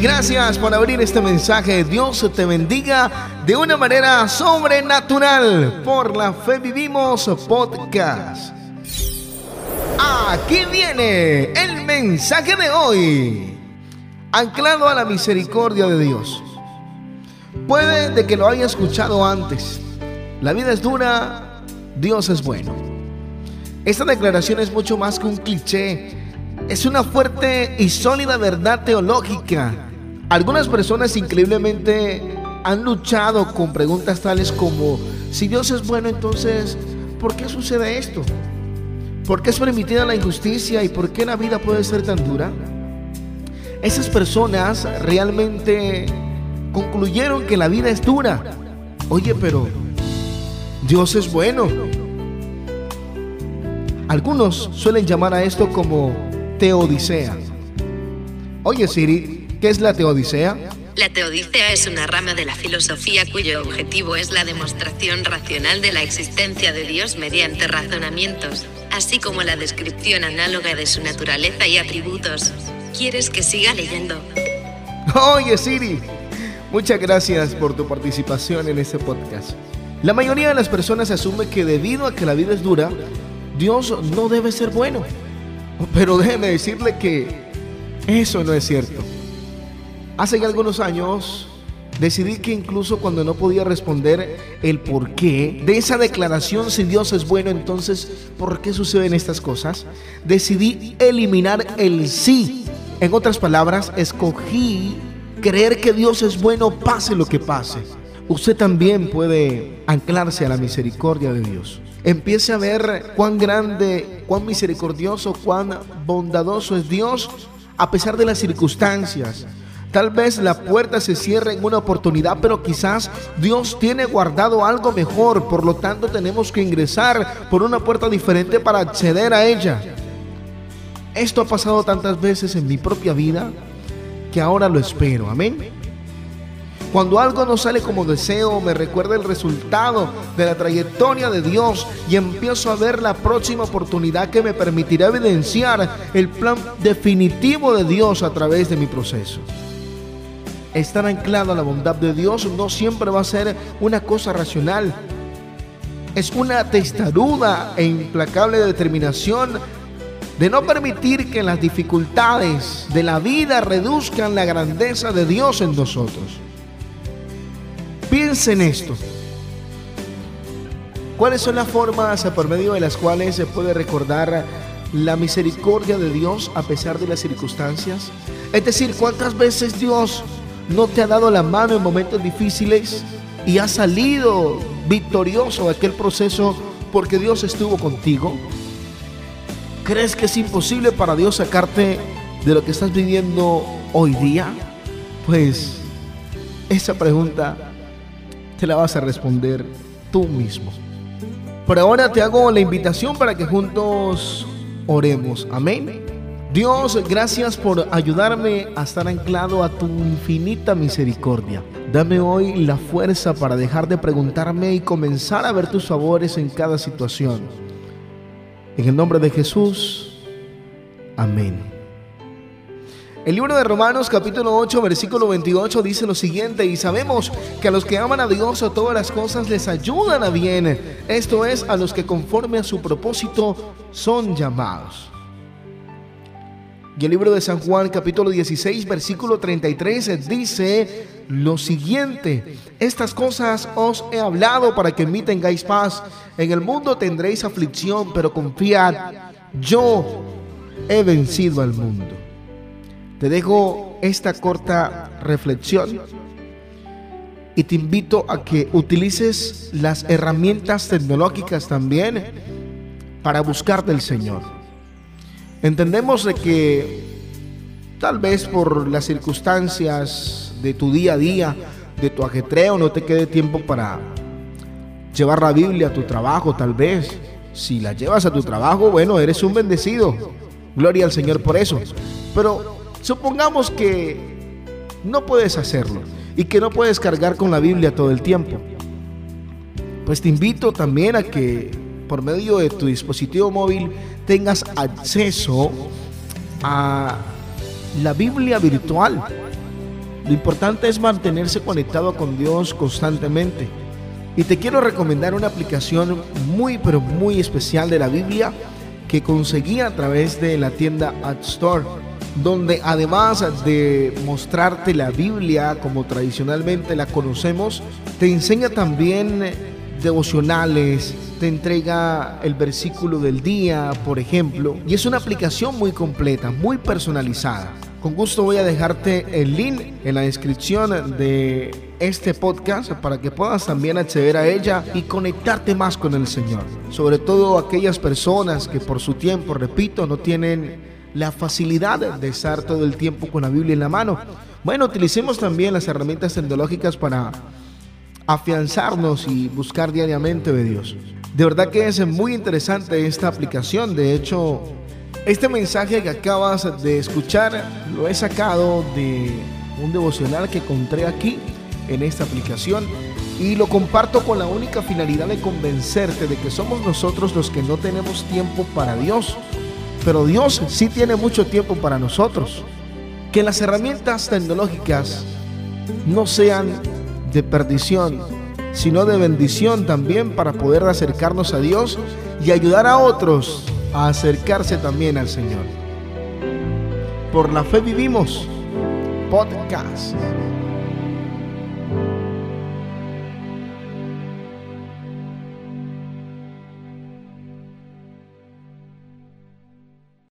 Gracias por abrir este mensaje. Dios te bendiga de una manera sobrenatural. Por la fe vivimos podcast. Aquí viene el mensaje de hoy. Anclado a la misericordia de Dios. Puede de que lo haya escuchado antes. La vida es dura, Dios es bueno. Esta declaración es mucho más que un cliché es una fuerte y sólida verdad teológica. Algunas personas increíblemente han luchado con preguntas tales como, si Dios es bueno, entonces, ¿por qué sucede esto? ¿Por qué es permitida la injusticia y por qué la vida puede ser tan dura? Esas personas realmente concluyeron que la vida es dura. Oye, pero Dios es bueno. Algunos suelen llamar a esto como teodicea. Oye Siri, ¿qué es la teodicea? La teodicea es una rama de la filosofía cuyo objetivo es la demostración racional de la existencia de Dios mediante razonamientos, así como la descripción análoga de su naturaleza y atributos. ¿Quieres que siga leyendo? Oye Siri, muchas gracias por tu participación en este podcast. La mayoría de las personas asume que debido a que la vida es dura, Dios no debe ser bueno. Pero déjeme decirle que eso no es cierto. Hace ya algunos años decidí que incluso cuando no podía responder el por qué de esa declaración, si Dios es bueno, entonces, ¿por qué suceden estas cosas? Decidí eliminar el sí. En otras palabras, escogí creer que Dios es bueno, pase lo que pase. Usted también puede anclarse a la misericordia de Dios empiece a ver cuán grande, cuán misericordioso, cuán bondadoso es Dios a pesar de las circunstancias. Tal vez la puerta se cierre en una oportunidad, pero quizás Dios tiene guardado algo mejor. Por lo tanto, tenemos que ingresar por una puerta diferente para acceder a ella. Esto ha pasado tantas veces en mi propia vida que ahora lo espero. Amén. Cuando algo no sale como deseo, me recuerda el resultado de la trayectoria de Dios y empiezo a ver la próxima oportunidad que me permitirá evidenciar el plan definitivo de Dios a través de mi proceso. Estar anclado a la bondad de Dios no siempre va a ser una cosa racional. Es una testaruda e implacable determinación de no permitir que las dificultades de la vida reduzcan la grandeza de Dios en nosotros. Piensa en esto. ¿Cuáles son las formas por medio de las cuales se puede recordar la misericordia de Dios a pesar de las circunstancias? Es decir, ¿cuántas veces Dios no te ha dado la mano en momentos difíciles y has salido victorioso de aquel proceso porque Dios estuvo contigo? ¿Crees que es imposible para Dios sacarte de lo que estás viviendo hoy día? Pues esa pregunta te la vas a responder tú mismo. Por ahora te hago la invitación para que juntos oremos. Amén. Dios, gracias por ayudarme a estar anclado a tu infinita misericordia. Dame hoy la fuerza para dejar de preguntarme y comenzar a ver tus favores en cada situación. En el nombre de Jesús. Amén. El libro de Romanos capítulo 8 versículo 28 dice lo siguiente, y sabemos que a los que aman a Dios a todas las cosas les ayudan a bien, esto es, a los que conforme a su propósito son llamados. Y el libro de San Juan capítulo 16 versículo 33 dice lo siguiente, estas cosas os he hablado para que en mí tengáis paz, en el mundo tendréis aflicción, pero confiad, yo he vencido al mundo. Te dejo esta corta reflexión y te invito a que utilices las herramientas tecnológicas también para buscar del Señor. Entendemos de que tal vez por las circunstancias de tu día a día, de tu ajetreo, no te quede tiempo para llevar la Biblia a tu trabajo, tal vez. Si la llevas a tu trabajo, bueno, eres un bendecido. Gloria al Señor por eso. Pero Supongamos que no puedes hacerlo y que no puedes cargar con la Biblia todo el tiempo. Pues te invito también a que por medio de tu dispositivo móvil tengas acceso a la Biblia virtual. Lo importante es mantenerse conectado con Dios constantemente. Y te quiero recomendar una aplicación muy pero muy especial de la Biblia que conseguí a través de la tienda App Store, donde además de mostrarte la Biblia como tradicionalmente la conocemos, te enseña también devocionales, te entrega el versículo del día, por ejemplo, y es una aplicación muy completa, muy personalizada. Con gusto voy a dejarte el link en la descripción de este podcast para que puedas también acceder a ella y conectarte más con el Señor. Sobre todo aquellas personas que por su tiempo, repito, no tienen la facilidad de estar todo el tiempo con la Biblia en la mano. Bueno, utilicemos también las herramientas tecnológicas para afianzarnos y buscar diariamente de Dios. De verdad que es muy interesante esta aplicación. De hecho, este mensaje que acabas de escuchar lo he sacado de un devocional que encontré aquí en esta aplicación y lo comparto con la única finalidad de convencerte de que somos nosotros los que no tenemos tiempo para Dios, pero Dios sí tiene mucho tiempo para nosotros. Que las herramientas tecnológicas no sean de perdición, sino de bendición también para poder acercarnos a Dios y ayudar a otros a acercarse también al Señor. Por la fe vivimos podcast.